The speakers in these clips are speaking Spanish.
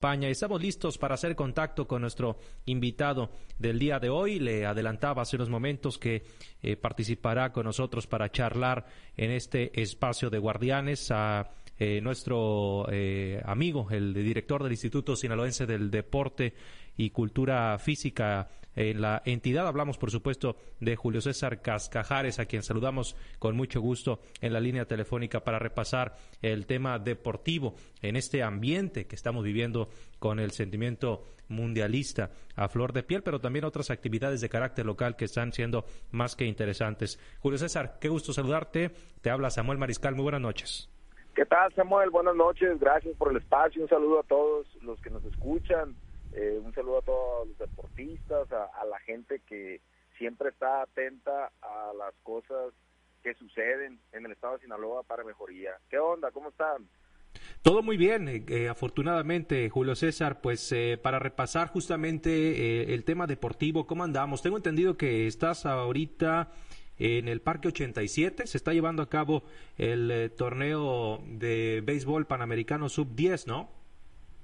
España. Estamos listos para hacer contacto con nuestro invitado del día de hoy. Le adelantaba hace unos momentos que eh, participará con nosotros para charlar en este espacio de guardianes a eh, nuestro eh, amigo, el director del Instituto Sinaloense del Deporte y Cultura Física en la entidad. Hablamos, por supuesto, de Julio César Cascajares, a quien saludamos con mucho gusto en la línea telefónica para repasar el tema deportivo en este ambiente que estamos viviendo con el sentimiento mundialista a flor de piel, pero también otras actividades de carácter local que están siendo más que interesantes. Julio César, qué gusto saludarte. Te habla Samuel Mariscal. Muy buenas noches. ¿Qué tal, Samuel? Buenas noches. Gracias por el espacio. Un saludo a todos los que nos escuchan. Eh, un saludo a todos los deportistas, a, la gente que siempre está atenta a las cosas que suceden en el estado de Sinaloa para mejoría. ¿Qué onda? ¿Cómo están? Todo muy bien, eh, eh, afortunadamente, Julio César, pues para repasar justamente el tema deportivo, ¿cómo andamos? Tengo entendido que estás ahorita en el Parque 87, se está llevando a cabo el torneo de béisbol panamericano sub-10, ¿no?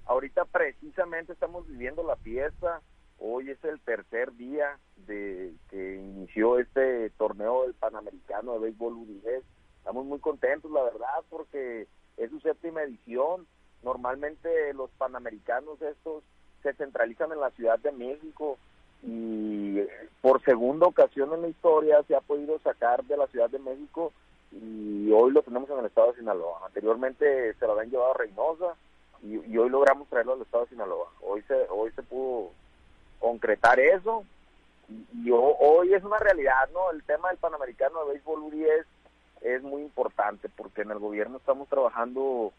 Ahorita precisamente estamos viviendo la fiesta. Hoy es el tercer día de que inició este torneo del Panamericano de Béisbol Udinés. Estamos muy contentos, la verdad, porque es su séptima edición. Normalmente los Panamericanos estos se centralizan en la Ciudad de México y por segunda ocasión en la historia se ha podido sacar de la Ciudad de México y hoy lo tenemos en el estado de Sinaloa. Anteriormente se lo habían llevado a Reynosa y, hoy logramos traerlo al estado de Sinaloa. Hoy se, hoy se pudo concretar eso y, hoy es una realidad, ¿no? El tema del Panamericano de Béisbol U10 es muy importante porque en el gobierno estamos trabajando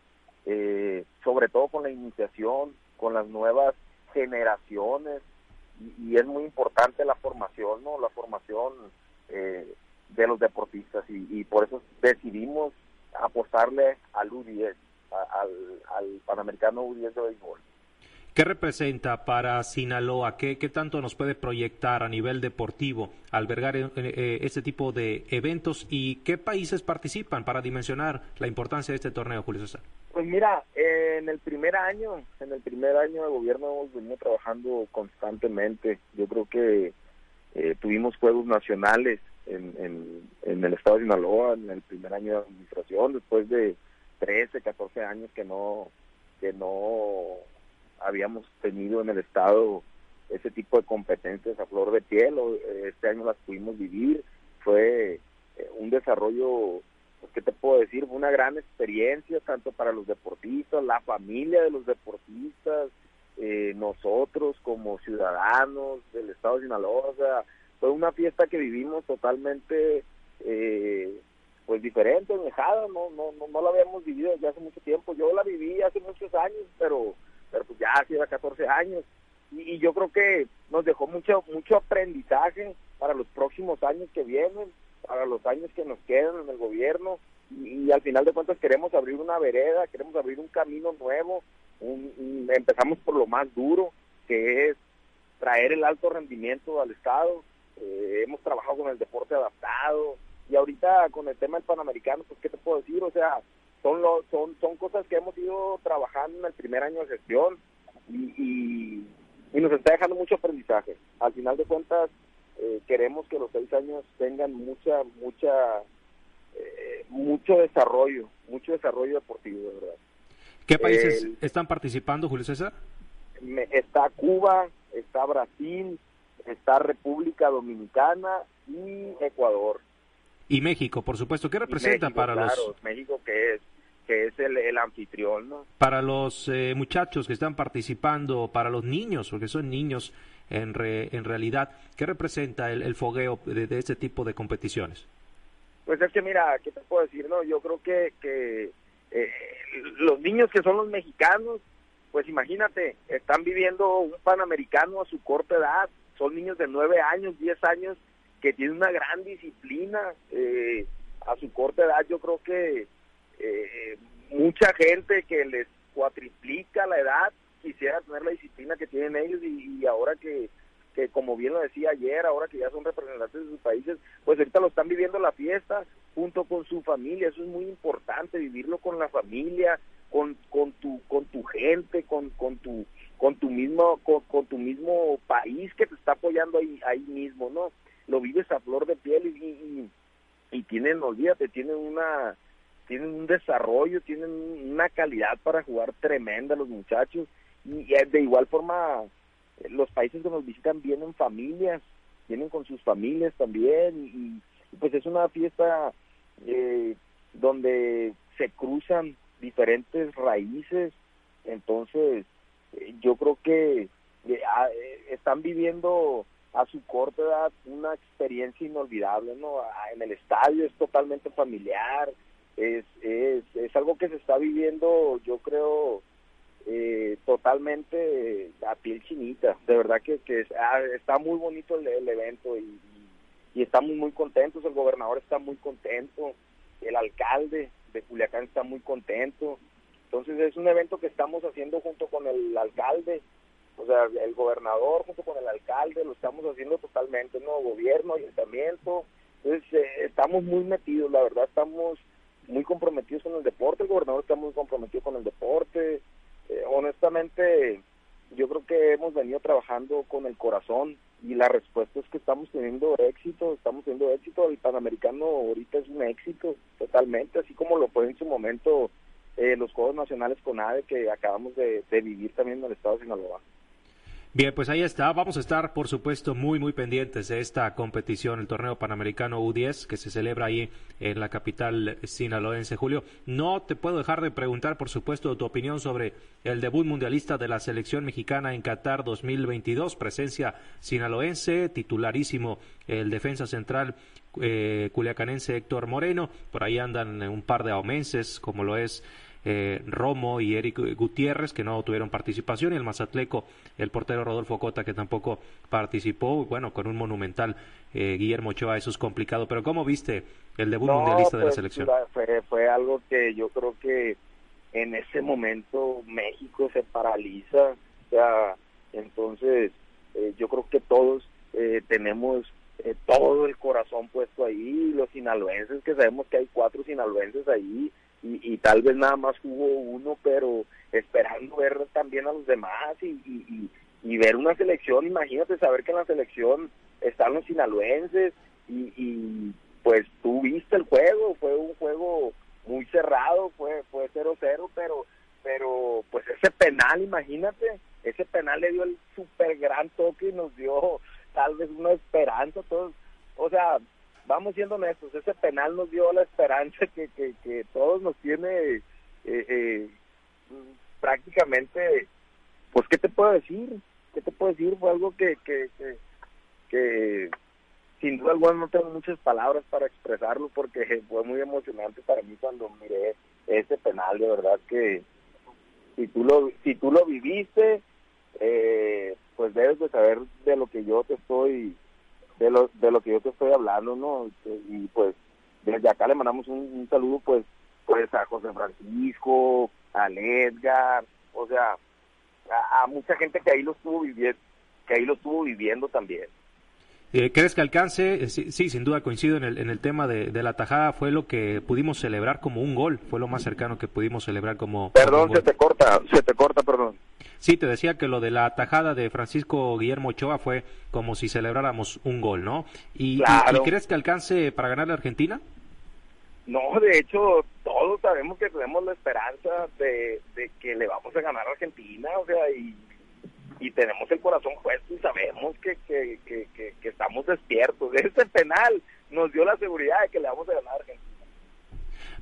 eh, sobre todo con la iniciación, con las nuevas generaciones y, es muy importante la formación, ¿no? La formación eh, de los deportistas y, por eso decidimos apostarle al U10 al, Panamericano U10 de béisbol. ¿Qué representa para Sinaloa? ¿Qué, ¿Qué, tanto nos puede proyectar a nivel deportivo albergar eh, eh, este tipo de eventos y qué países participan para dimensionar la importancia de este torneo, Julio César? Pues mira, en el primer año, en el primer año de gobierno hemos venido trabajando constantemente. Yo creo que eh, tuvimos juegos nacionales en, en, en el estado de Sinaloa en el primer año de administración, después de 13, 14 años que no, que no habíamos tenido en el Estado ese tipo de competencias a flor de piel. Este año las pudimos vivir. Fue eh, un desarrollo, pues, ¿qué te puedo decir? Una gran experiencia tanto para los deportistas, la familia de los deportistas, eh, nosotros como ciudadanos del Estado de Sinaloa. fue una fiesta que vivimos totalmente eh, pues diferente, alejada, no, no, no, no la habíamos vivido desde hace mucho tiempo. Yo la viví hace muchos años, pero, pero pues ya hace 14 años. Y, yo creo que nos dejó mucho, mucho aprendizaje para los próximos años que vienen, para los años que nos quedan en el gobierno. Y, al final de cuentas queremos abrir una vereda, queremos abrir un camino nuevo. empezamos por lo más duro, que es traer el alto rendimiento al Estado. Eh, hemos trabajado con el deporte adaptado, y ahorita con el tema del Panamericano, pues qué te puedo decir, o sea, son lo, son son cosas que hemos ido trabajando en el primer año de gestión y, y, nos está dejando mucho aprendizaje. Al final de cuentas, eh, queremos que los seis años tengan mucha, mucha, eh, mucho desarrollo, mucho desarrollo deportivo, de verdad. ¿Qué países están participando, Julio César? está Cuba, está Brasil, está República Dominicana y Ecuador. Y México, por supuesto. ¿Qué representa para los... México que es que es el, anfitrión, ¿no? Para los eh, muchachos que están participando, para los niños, porque son niños en, en realidad, ¿qué representa el, fogueo de, este tipo de competiciones? Pues es que mira, ¿qué te puedo decir? no Yo creo que, que eh, los niños que son los mexicanos, pues imagínate, están viviendo un panamericano a su corta edad, son niños de nueve años, diez años, que tiene una gran disciplina eh, a su corta edad. Yo creo que eh, mucha gente que les cuatriplica la edad quisiera tener la disciplina que tienen ellos y, ahora que, que, como bien lo decía ayer, ahora que ya son representantes de sus países, pues ahorita lo están viviendo la fiesta junto con su familia. Eso es muy importante, vivirlo con la familia, con, con tu con tu gente, con, con tu con tu mismo con, tu mismo país que te está apoyando ahí ahí mismo, ¿no? Lo vives a flor de piel y, y, y tienen, olvídate, tienen una tienen un desarrollo, tienen una calidad para jugar tremenda los muchachos. Y de igual forma los países que nos visitan vienen familias, vienen con sus familias también. Y, pues es una fiesta eh, donde se cruzan diferentes raíces, entonces eh, yo creo que eh, están viviendo a su corta edad una experiencia inolvidable, ¿no? En el estadio es totalmente familiar, es, es, es algo que se está viviendo, yo creo, eh, totalmente a piel chinita. De verdad que, que ah, está muy bonito el, evento y, y, estamos muy contentos. El gobernador está muy contento, el alcalde de Culiacán está muy contento. Entonces es un evento que estamos haciendo junto con el alcalde, o sea, el gobernador junto con el alcalde, lo estamos haciendo totalmente, ¿no? Gobierno, ayuntamiento. Entonces eh, estamos muy metidos, la verdad estamos muy comprometidos con el deporte, el gobernador está muy comprometido con el deporte, eh, honestamente, yo creo que hemos venido trabajando con el corazón y la respuesta es que estamos teniendo éxito, estamos teniendo éxito. El Panamericano ahorita es un éxito totalmente, así como lo fue en su momento eh, los Juegos Nacionales con ADE que acabamos de, de vivir también en el estado de Sinaloa. Bien, pues ahí está. Vamos a estar, por supuesto, muy, muy pendientes de esta competición, el torneo panamericano U10, que se celebra ahí en la capital sinaloense. Julio, no te puedo dejar de preguntar, por supuesto, tu opinión sobre el debut mundialista de la selección mexicana en Qatar 2022. Presencia sinaloense, titularísimo el defensa central eh, culiacanense Héctor Moreno. Por ahí andan un par de aumenses, como lo es eh, Romo y Eric Gutiérrez, que no tuvieron participación, y el Mazatleco, el portero Rodolfo Cota, que tampoco participó, bueno, con un monumental eh, Guillermo Ochoa, eso es complicado, pero ¿cómo viste el debut mundialista de la pues, selección? Fue, fue algo que yo creo que en ese momento México se paraliza, o sea, entonces eh, yo creo que todos tenemos todo el corazón puesto ahí, los sinaloenses, que sabemos que hay cuatro sinaloenses ahí, y, tal vez nada más hubo uno, pero esperando ver también a los demás y, y, ver una selección, imagínate saber que en la selección están los sinaloenses y, pues tú viste el juego, fue un juego muy cerrado, fue fue 0-0, pero pero pues ese penal, imagínate, ese penal le dio el super gran toque y nos dio tal vez una esperanza todos, o sea, vamos siendo honestos, ese penal nos dio la esperanza que, que, todos nos tiene eh, eh, prácticamente, pues, ¿qué te puedo decir? ¿Qué te puedo decir? Fue algo que, que, que, sin duda alguna no tengo muchas palabras para expresarlo porque fue muy emocionante para mí cuando miré ese penal, de verdad que si tú lo, si tú lo viviste, eh, pues debes de saber de lo que yo te estoy de lo, de lo que yo te estoy hablando, ¿no? Y pues desde acá le mandamos un, saludo pues pues a José Francisco, a Edgar, o sea, a, mucha gente que ahí lo estuvo viviendo, que ahí lo estuvo viviendo también. Eh, ¿Crees que alcance? Eh, sí, sin duda coincido en el, en el tema de, de, la tajada. Fue lo que pudimos celebrar como un gol. Fue lo más cercano que pudimos celebrar como. Perdón, se te corta, se te corta, perdón. Sí, te decía que lo de la tajada de Francisco Guillermo Ochoa fue como si celebráramos un gol, ¿no? ¿Y, crees que alcance para ganar la Argentina? No, de hecho, todos sabemos que tenemos la esperanza de, que le vamos a ganar a Argentina, o sea, y, y tenemos el corazón puesto y sabemos que, que, que, que, estamos despiertos. Este penal nos dio la seguridad de que le vamos a ganar a Argentina.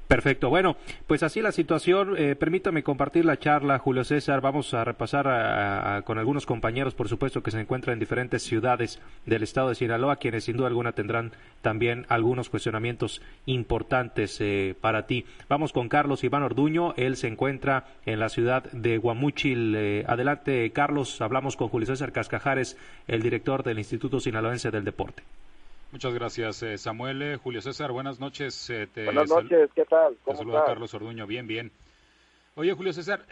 Perfecto. Bueno, pues así la situación. Eh, permítame compartir la charla, Julio César. Vamos a repasar con algunos compañeros, por supuesto, que se encuentran en diferentes ciudades del estado de Sinaloa, quienes sin duda alguna tendrán también algunos cuestionamientos importantes eh, para ti. Vamos con Carlos Iván Orduño. Él se encuentra en la ciudad de Guamúchil. Eh, adelante, Carlos. Hablamos con Julio César Cascajares, el director del Instituto Sinaloense del Deporte. Muchas gracias, eh, Samuel. Eh, Julio César, buenas noches. Eh, buenas noches, ¿qué tal? ¿Cómo te saluda Carlos Orduño, bien, bien. Oye, Julio César,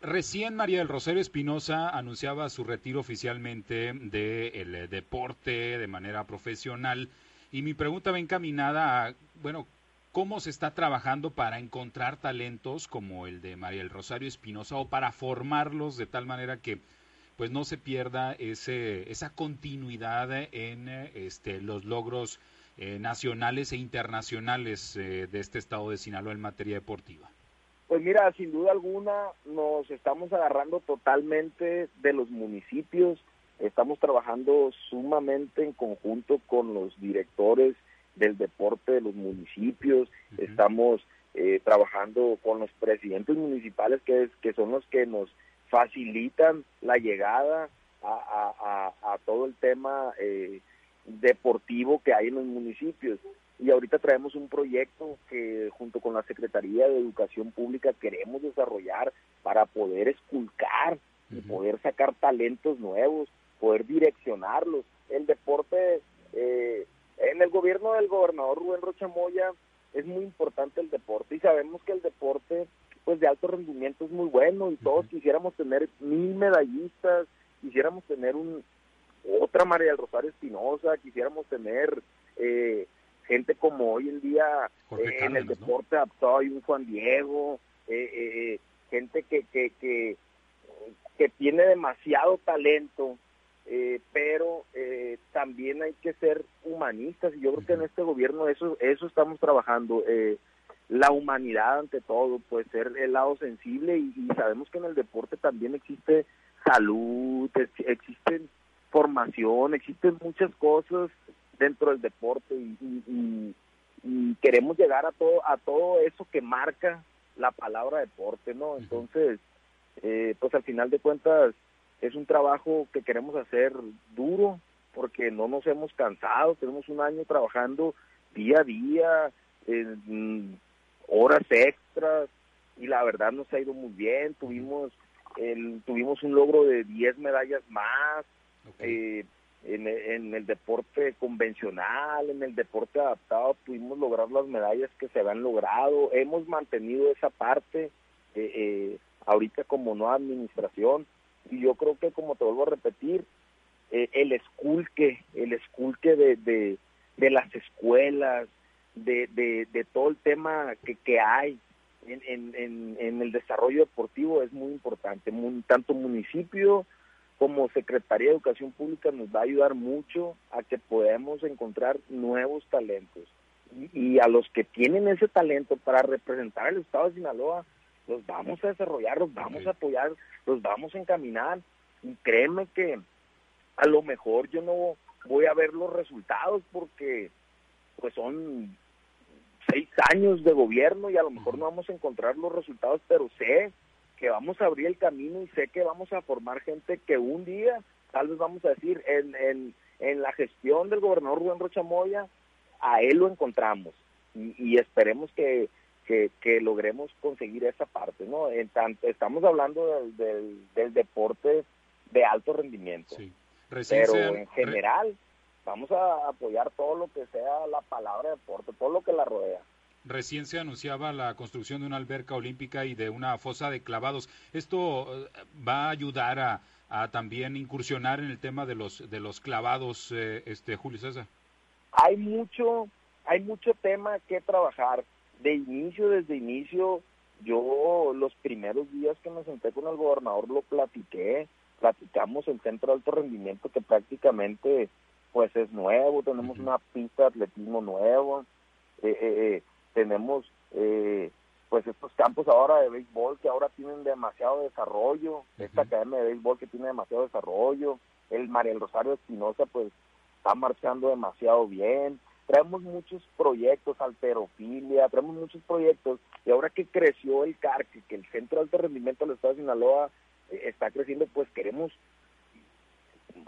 recién María del Rosario Espinosa anunciaba su retiro oficialmente del deporte de manera profesional y mi pregunta va encaminada a, bueno, cómo se está trabajando para encontrar talentos como el de María del Rosario Espinosa o para formarlos de tal manera que pues no se pierda ese, esa continuidad en este, los logros eh, nacionales e internacionales eh, de este estado de Sinaloa en materia deportiva? Pues mira, sin duda alguna nos estamos agarrando totalmente de los municipios, estamos trabajando sumamente en conjunto con los directores del deporte de los municipios, estamos eh, trabajando con los presidentes municipales que, es, que son los que nos facilitan la llegada a, a, todo el tema eh, deportivo que hay en los municipios. Y ahorita traemos un proyecto que junto con la Secretaría de Educación Pública queremos desarrollar para poder esculcar y poder sacar talentos nuevos, poder direccionarlos. El deporte, eh, en el gobierno del gobernador Rubén Rochamoya es muy importante el deporte y sabemos que el deporte pues de alto rendimiento es muy bueno y todos quisiéramos tener mil medallistas, quisiéramos tener un otra María del Rosario Espinosa, quisiéramos tener eh, gente como hoy en día eh, en el deporte ¿no? hay un Juan Diego, eh, gente que, que, que, que, tiene demasiado talento, pero también hay que ser humanistas y yo creo que en este gobierno eso eso estamos trabajando. Eh, la humanidad ante todo, pues ser el lado sensible y, sabemos que en el deporte también existe salud, existen formación, existen muchas cosas dentro del deporte y, queremos llegar a todo a todo eso que marca la palabra deporte, ¿no? Entonces, eh, pues al final de cuentas es un trabajo que queremos hacer duro porque no nos hemos cansado, tenemos un año trabajando día a día, en, horas extras y la verdad nos ha ido muy bien. Tuvimos el, tuvimos un logro de 10 medallas más eh, en, en, el deporte convencional, en el deporte adaptado, pudimos lograr las medallas que se habían logrado. Hemos mantenido esa parte eh, eh, ahorita como nueva administración y yo creo que como te vuelvo a repetir, el esculque, el esculque de, de, las escuelas, de, de, todo el tema que, que hay en, en, el desarrollo deportivo es muy importante. tanto municipio como Secretaría de Educación Pública nos va a ayudar mucho a que podamos encontrar nuevos talentos. Y, a los que tienen ese talento para representar el Estado de Sinaloa, los vamos a desarrollar, los vamos a apoyar, los vamos a encaminar. Y créeme que a lo mejor yo no voy a ver los resultados porque pues son seis años de gobierno y a lo mejor no vamos a encontrar los resultados, pero sé que vamos a abrir el camino y sé que vamos a formar gente que un día, tal vez vamos a decir, en, en, en la gestión del gobernador Rubén Rocha Moya, a él lo encontramos. Y, esperemos que, que, logremos conseguir esa parte, ¿no? En tanto, estamos hablando del, del, deporte de alto rendimiento, pero en general vamos a apoyar todo lo que sea la palabra deporte, todo lo que la rodea. Recién se anunciaba la construcción de una alberca olímpica y de una fosa de clavados. ¿Esto eh, va a ayudar a, también incursionar en el tema de los de los clavados, eh, este Julio César? Hay mucho, hay mucho tema que trabajar. De inicio, desde inicio, yo los primeros días que me senté con el gobernador lo platiqué, platicamos el centro de alto rendimiento que prácticamente pues es nuevo, tenemos una pista de atletismo nuevo, eh, eh, eh, tenemos pues estos campos ahora de béisbol que ahora tienen demasiado desarrollo, esta academia de béisbol que tiene demasiado desarrollo, el María Rosario Espinosa pues está marchando demasiado bien, traemos muchos proyectos, alterofilia, traemos muchos proyectos, y ahora que creció el CARC, que el Centro de Alto Rendimiento del Estado de Sinaloa está creciendo, pues queremos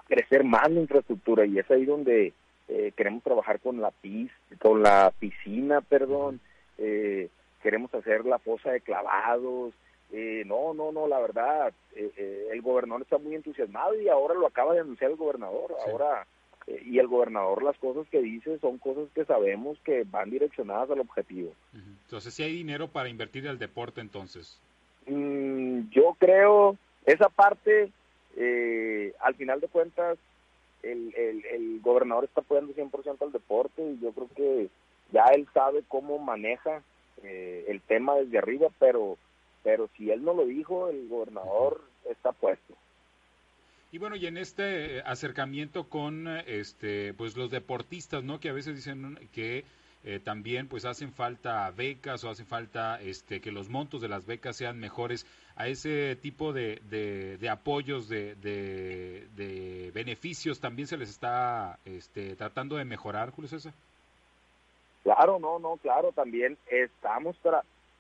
crecer más la infraestructura y es ahí donde eh, queremos trabajar con la pis, con la piscina, perdón, eh, queremos hacer la fosa de clavados, eh, no, no, no, la verdad, el gobernador está muy entusiasmado y ahora lo acaba de anunciar el gobernador, ahora y el gobernador las cosas que dice son cosas que sabemos que van direccionadas al objetivo. Entonces, si hay dinero para invertir en el deporte, entonces. Mm, yo creo esa parte eh, al final de cuentas, el, el, el, gobernador está apoyando 100% al deporte y yo creo que ya él sabe cómo maneja eh, el tema desde arriba, pero, pero si él no lo dijo, el gobernador está puesto. Y bueno, y en este acercamiento con este pues los deportistas, ¿no? Que a veces dicen que eh, también pues hacen falta becas o hacen falta este que los montos de las becas sean mejores a ese tipo de, de, apoyos de, de, beneficios también se les está este, tratando de mejorar Julio César claro no no claro también estamos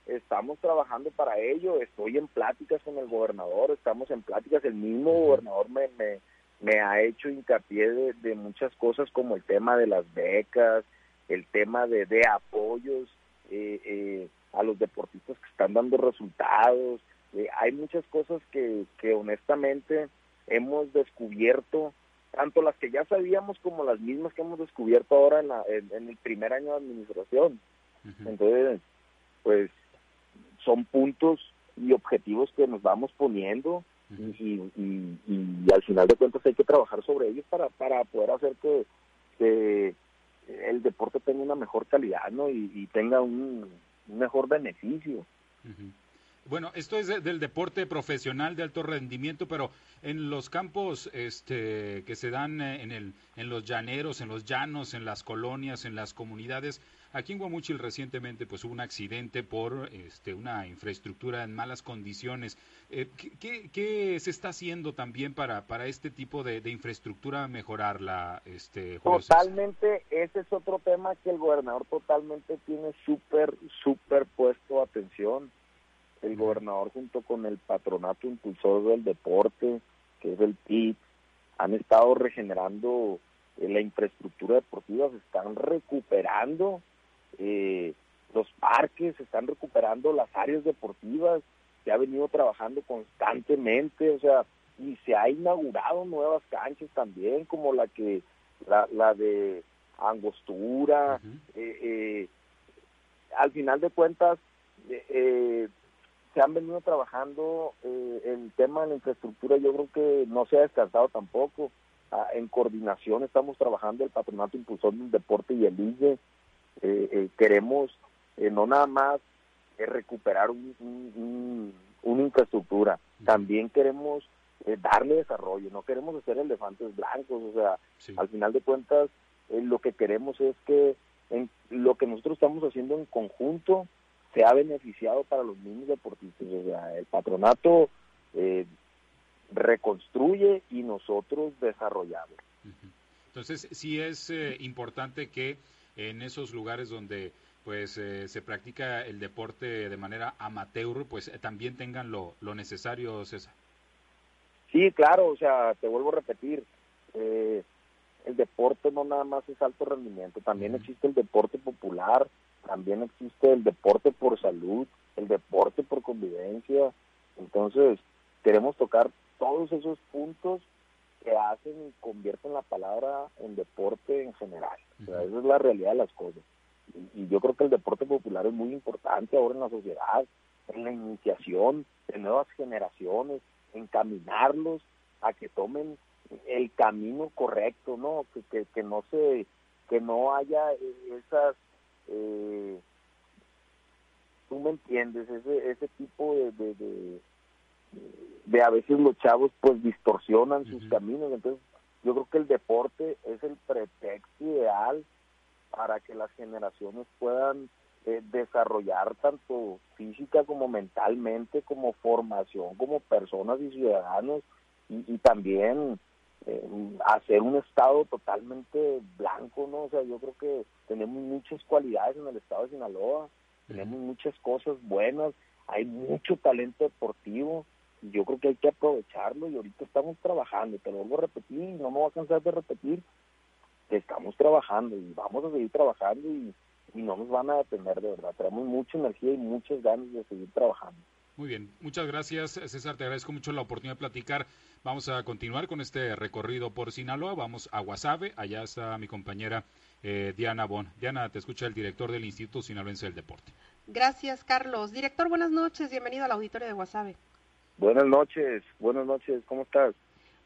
estamos trabajando para ello estoy en pláticas con el gobernador estamos en pláticas el mismo gobernador me, me me ha hecho hincapié de muchas cosas como el tema de las becas el tema de, de apoyos eh, eh, a los deportistas que están dando resultados. Eh, hay muchas cosas que, que honestamente hemos descubierto, tanto las que ya sabíamos como las mismas que hemos descubierto ahora en, la, en, el primer año de administración. Entonces, pues son puntos y objetivos que nos vamos poniendo y, al final de cuentas hay que trabajar sobre ellos para, para poder hacer que, el deporte tenga una mejor calidad ¿no? y, tenga un, mejor beneficio. Bueno, esto es del deporte profesional de alto rendimiento, pero en los campos este, que se dan eh, en, el, en los llaneros, en los llanos, en las colonias, en las comunidades, aquí en Guamuchil recientemente pues hubo un accidente por este, una infraestructura en malas condiciones. Eh, ¿qué, se está haciendo también para, para este tipo de, infraestructura mejorarla? Este, totalmente, ese es otro tema que el gobernador totalmente tiene súper, súper puesto atención el gobernador junto con el patronato impulsor del deporte, que es el PIB, han estado regenerando eh, la infraestructura deportiva, se están recuperando eh, los parques, se están recuperando las áreas deportivas, se ha venido trabajando constantemente, o sea, y se ha inaugurado nuevas canchas también, como la que la, la de Angostura. eh, eh, al final de cuentas, eh, se han venido trabajando eh, el tema de la infraestructura, yo creo que no se ha descartado tampoco. Ah, en coordinación estamos trabajando el Patronato Impulsor del Deporte y el IGE. Eh, eh, queremos no nada más recuperar un, una infraestructura, también queremos darle desarrollo, no queremos hacer elefantes blancos, o sea, al final de cuentas lo que queremos es que en, lo que nosotros estamos haciendo en conjunto se ha beneficiado para los mismos deportistas. O sea, el patronato eh, reconstruye y nosotros desarrollamos. Entonces, sí es eh, importante que en esos lugares donde pues eh, se practica el deporte de manera amateur, pues también tengan lo, lo necesario, César. Sí, claro, o sea, te vuelvo a repetir, el deporte no nada más es alto rendimiento, también existe el deporte popular, también existe el deporte por salud, el deporte por convivencia. Entonces, queremos tocar todos esos puntos que hacen y convierten la palabra en deporte en general. esa es la realidad de las cosas. Y, yo creo que el deporte popular es muy importante ahora en la sociedad, en la iniciación de nuevas generaciones, encaminarlos a que tomen el camino correcto, ¿no? Que, que, que no se que no haya esas eh, tú me entiendes, ese, ese tipo de, de, de, a veces los chavos pues distorsionan sus caminos, entonces yo creo que el deporte es el pretexto ideal para que las generaciones puedan eh, desarrollar tanto física como mentalmente, como formación, como personas y ciudadanos, y, y también eh, hacer un estado totalmente blanco, ¿no? O sea, yo creo que tenemos muchas cualidades en el estado de Sinaloa, tenemos muchas cosas buenas, hay mucho talento deportivo, yo creo que hay que aprovecharlo y ahorita estamos trabajando, te lo vuelvo a repetir y no me voy a cansar de repetir, que estamos trabajando y vamos a seguir trabajando y, y no nos van a detener de verdad, tenemos mucha energía y muchas ganas de seguir trabajando. Muy bien, muchas gracias César, te agradezco mucho la oportunidad de platicar. Vamos a continuar con este recorrido por Sinaloa, vamos a Guasave, allá está mi compañera eh, Diana Bon. Diana, te escucha el director del Instituto Sinaloense del Deporte. Gracias, Carlos. Director, buenas noches, bienvenido al auditorio de Guasave. Buenas noches, buenas noches, ¿cómo estás?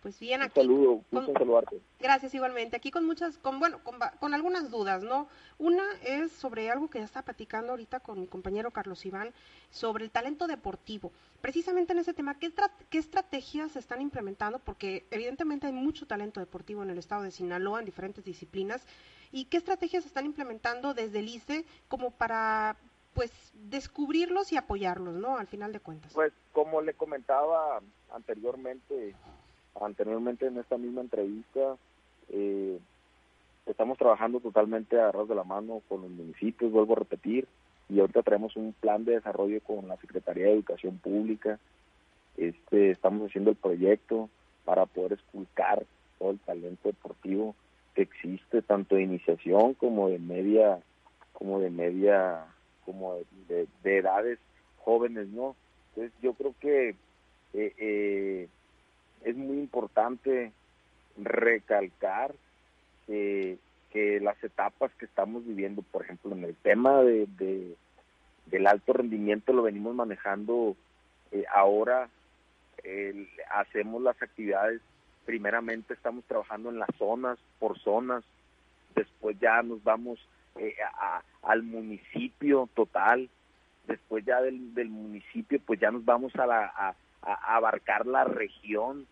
Pues bien, Un aquí. saludo, gusto saludarte. Gracias igualmente. Aquí con muchas, con bueno, con, algunas dudas, ¿no? Una es sobre algo que ya está platicando ahorita con mi compañero Carlos Iván sobre el talento deportivo. Precisamente en ese tema, ¿qué, qué estrategias se están implementando? Porque evidentemente hay mucho talento deportivo en el estado de Sinaloa en diferentes disciplinas. ¿Y qué estrategias se están implementando desde el ICE como para, pues, descubrirlos y apoyarlos, ¿no? Al final de cuentas. Pues como le comentaba anteriormente, anteriormente en esta misma entrevista, eh, estamos trabajando totalmente agarrados de la mano con los municipios, vuelvo a repetir, y ahorita traemos un plan de desarrollo con la Secretaría de Educación Pública. Este, estamos haciendo el proyecto para poder esculcar todo el talento deportivo que existe, tanto de iniciación como de media, como de media, como de, de- de edades jóvenes, ¿no? Entonces yo creo que eh, eh, es muy importante recalcar que, que las etapas que estamos viviendo, por ejemplo, en el tema de, de- del alto rendimiento lo venimos manejando eh, ahora, hacemos las actividades, primeramente estamos trabajando en las zonas, por zonas, después ya nos vamos eh, a- al municipio total, después ya del, del municipio pues ya nos vamos a, la, a, a abarcar la región.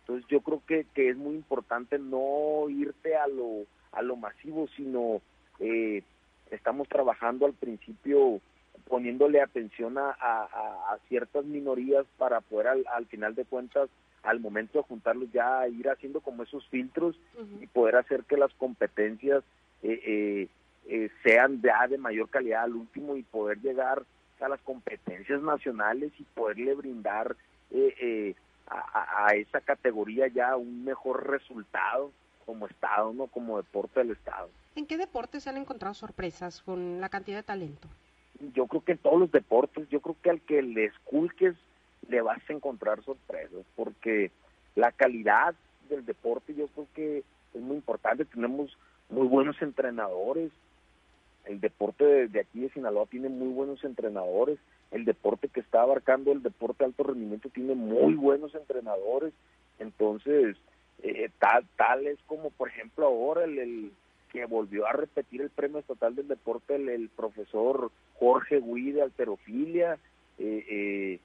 Entonces yo creo que, que es muy importante no irte a lo, a lo masivo, sino eh, estamos trabajando al principio poniéndole atención a, a- ciertas minorías para poder al, al final de cuentas al momento de juntarlos ya ir haciendo como esos filtros y poder hacer que las competencias eh, eh, eh, sean ya de mayor calidad al último y poder llegar a las competencias nacionales y poderle brindar eh, eh, a, a- esa categoría ya un mejor resultado como Estado, no como deporte del Estado. ¿En qué deportes se han encontrado sorpresas con la cantidad de talento? Yo creo que en todos los deportes, yo creo que al que le esculques le vas a encontrar sorpresas, porque la calidad del deporte yo creo que es muy importante. Tenemos muy buenos entrenadores. El deporte de, aquí de Sinaloa tiene muy buenos entrenadores. El deporte que está abarcando el deporte de alto rendimiento tiene muy buenos entrenadores. Entonces, eh, tal, tal es como, por ejemplo, ahora el, el que volvió a repetir el premio estatal del deporte, el, el profesor Jorge Gui de alterofilia. Eh, eh,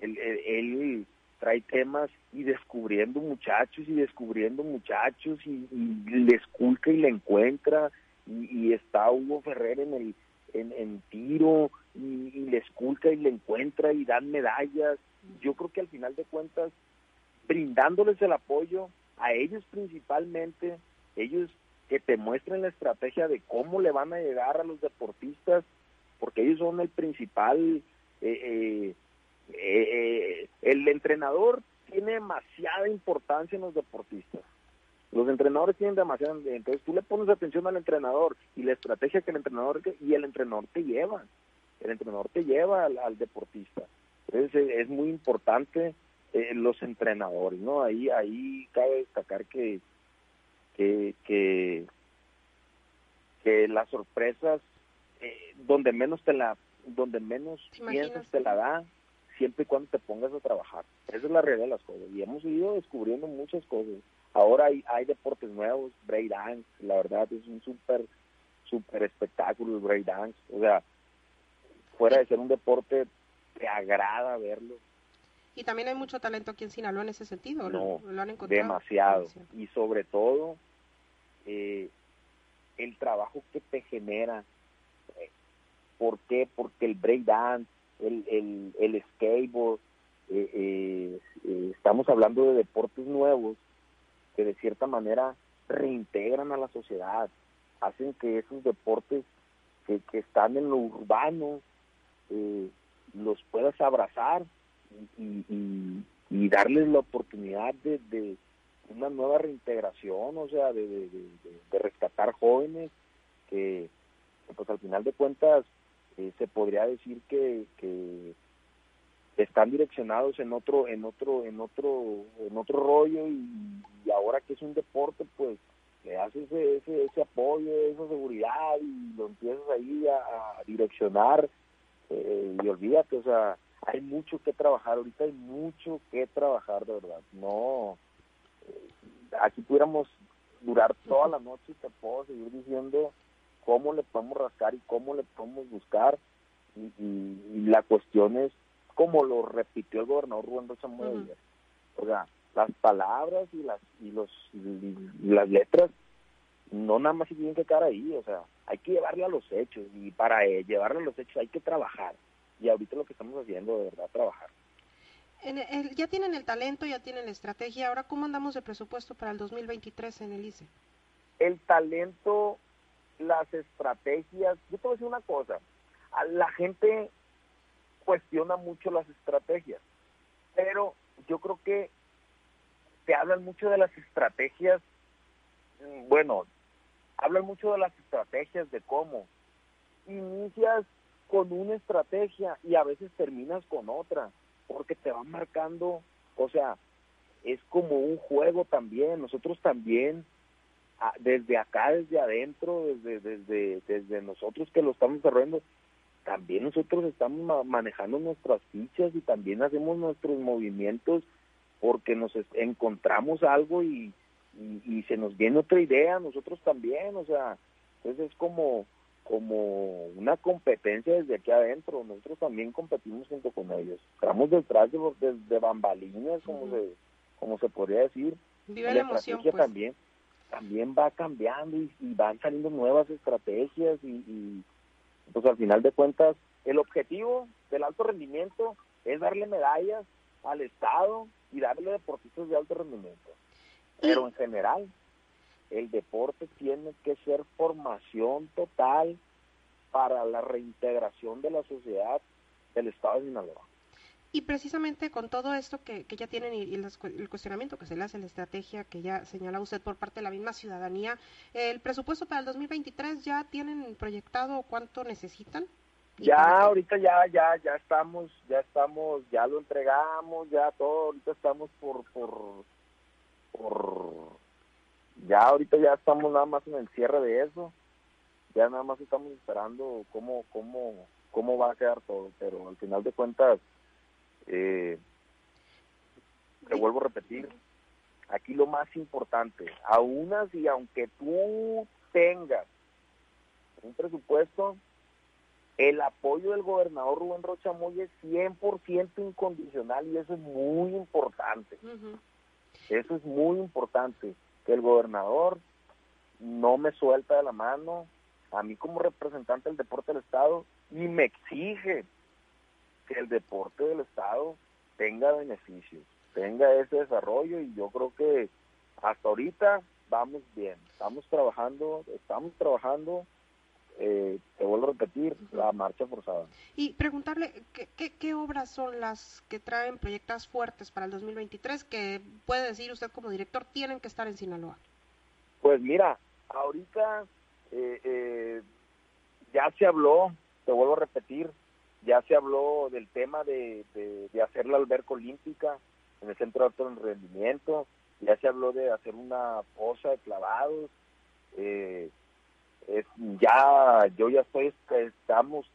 él, trae temas y descubriendo muchachos y descubriendo muchachos y, y le esculca y le encuentra y, y está Hugo Ferrer en el en, tiro y, y le esculca y le encuentra y dan medallas yo creo que al final de cuentas brindándoles el apoyo a ellos principalmente ellos que te muestren la estrategia de cómo le van a llegar a los deportistas porque ellos son el principal eh, eh, eh, eh, el entrenador tiene demasiada importancia en los deportistas. Los entrenadores tienen demasiada, entonces tú le pones atención al entrenador y la estrategia que el entrenador y el entrenador te lleva, el entrenador te lleva al, al deportista. Entonces eh, es muy importante eh, los entrenadores, ¿no? Ahí ahí cabe destacar que que que, que las sorpresas eh, donde menos te la donde menos piensas te la da siempre y cuando te pongas a trabajar. Esa es la realidad de las cosas. Y hemos ido descubriendo muchas cosas. Ahora hay, hay deportes nuevos, breakdance, la verdad es un súper, súper espectáculo el breakdance. O sea, fuera de ser un deporte, te agrada verlo. Y también hay mucho talento aquí en Sinaloa en ese sentido. ¿Lo, No, lo han encontrado? demasiado. Demasiado. Y sobre todo, eh, el trabajo que te genera. Eh, ¿Por qué? Porque el breakdance, el, el, el skateboard, eh, eh, eh, estamos hablando de deportes nuevos que de cierta manera reintegran a la sociedad, hacen que esos deportes que, que están en lo urbano eh, los puedas abrazar y, y, darles la oportunidad de, de una nueva reintegración, o sea, de, rescatar jóvenes que, pues al final de cuentas eh, se podría decir que, que están direccionados en otro en otro en otro en otro rollo y, y ahora que es un deporte pues le haces ese, ese, ese apoyo esa seguridad y lo empiezas ahí a, direccionar eh, y olvídate o sea hay mucho que trabajar ahorita hay mucho que trabajar de verdad no aquí pudiéramos durar toda la noche y te puedo seguir diciendo cómo le podemos rascar y cómo le podemos buscar. Y, la cuestión es, como lo repitió el gobernador Rubén Rocha o sea, las palabras y las y los las letras no nada más se tienen que quedar ahí, o sea, hay que llevarle a los hechos y para eh, llevarle a los hechos hay que trabajar. Y ahorita lo que estamos haciendo, de verdad, trabajar. ya tienen el talento, ya tienen la estrategia. Ahora, ¿cómo andamos de presupuesto para el 2023 en el ICE? El talento, las estrategias. Yo te voy a decir una cosa. la gente cuestiona mucho las estrategias, pero yo creo que te hablan mucho de las estrategias. Mm, bueno, hablan mucho de las estrategias, de cómo. Inicias con una estrategia y a veces terminas con otra, porque te van marcando, o sea, es como un juego también, nosotros también, desde acá, desde adentro, desde, desde, desde nosotros que lo estamos desarrollando, también nosotros estamos manejando nuestras fichas y también hacemos nuestros movimientos porque nos encontramos algo y, y, se nos viene otra idea, nosotros también, o sea, entonces es como, como una competencia desde aquí adentro, nosotros también competimos junto con ellos, estamos detrás de, de, bambalinas, como se como se podría decir, Vive la, emoción, pues. también también va cambiando y, van saliendo nuevas estrategias y, pues al final de cuentas el objetivo del alto rendimiento es darle medallas al Estado y darle deportistas de alto rendimiento. Pero en general, el deporte tiene que ser formación total para la reintegración de la sociedad del Estado de Sinaloa. Y precisamente con todo esto que, que ya tienen y, el cuestionamiento que se le hace, la estrategia que ya señala usted por parte de la misma ciudadanía, ¿el presupuesto para el 2023 ya tienen proyectado cuánto necesitan? Ya ahorita ya ya ya estamos ya estamos ya lo entregamos ya todo ahorita estamos por por por ya ahorita ya estamos nada más en el cierre de eso ya nada más estamos esperando cómo cómo cómo va a quedar todo pero al final de cuentas eh, te vuelvo a repetir aquí lo más importante aún así aunque tú tengas un presupuesto el apoyo del gobernador Rubén Rocha Moya es 100% incondicional y eso es muy importante. Eso es muy importante, que el gobernador no me suelta de la mano a mí como representante del deporte del Estado y me exige que el deporte del Estado tenga beneficios, tenga ese desarrollo y yo creo que hasta ahorita vamos bien, estamos trabajando, estamos trabajando eh, te vuelvo a repetir, la marcha forzada. Y preguntarle, ¿qué, ¿qué, obras son las que traen proyectos fuertes para el 2023 que puede decir usted como director tienen que estar en Sinaloa? Pues mira, ahorita eh, eh, ya se habló, te vuelvo a repetir, ya se habló del tema de, de, hacer la alberca olímpica en el centro de alto rendimiento, ya se habló de hacer una fosa de clavados, eh, ya yo ya estoy estamos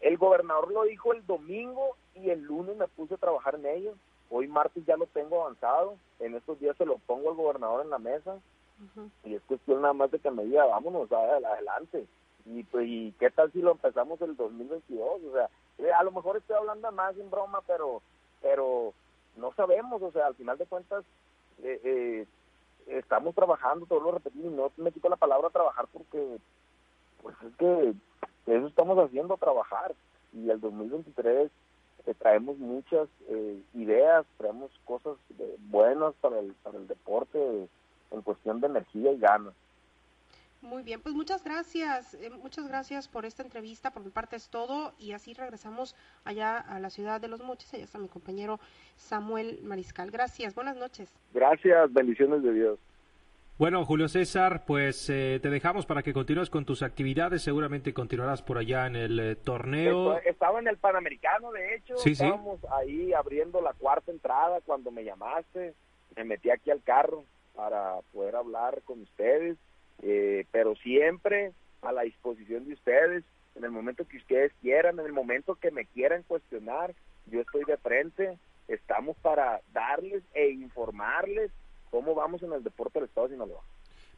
el gobernador lo dijo el domingo y el lunes me puse a trabajar en ello hoy martes ya lo tengo avanzado en estos días se lo pongo al gobernador en la mesa y es cuestión nada más de que me diga vámonos adelante y pues y qué tal si lo empezamos el 2022 o sea a lo mejor estoy hablando más en broma pero pero no sabemos o sea al final de cuentas eh, eh, estamos trabajando, todo lo repetimos, no me quito la palabra trabajar porque pues es que eso estamos haciendo, trabajar. Y el 2023 eh, traemos muchas eh, ideas, traemos cosas eh, buenas para el, para el deporte en cuestión de energía y ganas. Muy bien, pues muchas gracias, muchas gracias por esta entrevista, por mi parte es todo y así regresamos allá a la ciudad de Los Mochis, allá está mi compañero Samuel Mariscal. Gracias, buenas noches. Gracias, bendiciones de Dios. Bueno, Julio César, pues eh, te dejamos para que continúes con tus actividades. Seguramente continuarás por allá en el eh, torneo. Estaba en el Panamericano, de hecho. Sí, Estábamos ahí abriendo la cuarta entrada cuando me llamaste. Me metí aquí al carro para poder hablar con ustedes. Eh, pero siempre a la disposición de ustedes. En el momento que ustedes quieran, en el momento que me quieran cuestionar, yo estoy de frente. Estamos para darles e informarles cómo vamos en el deporte del Estado de Sinaloa.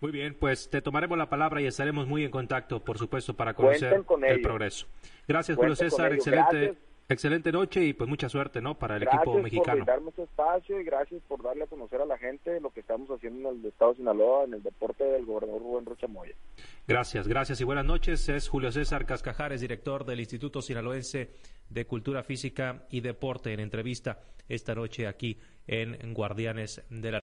Muy bien, pues te tomaremos la palabra y estaremos muy en contacto, por supuesto, para conocer el progreso. Gracias, Julio César, excelente. Excelente noche y pues mucha suerte, ¿no? Para el equipo mexicano. Gracias por darme este espacio y gracias por darle a conocer a la gente lo que estamos haciendo en el Estado de Sinaloa, en el deporte del gobernador Rubén Rocha Moya. Gracias, gracias y buenas noches. Es Julio César Cascajares, director del Instituto Sinaloense de Cultura Física y Deporte, en entrevista esta noche aquí en Guardianes de la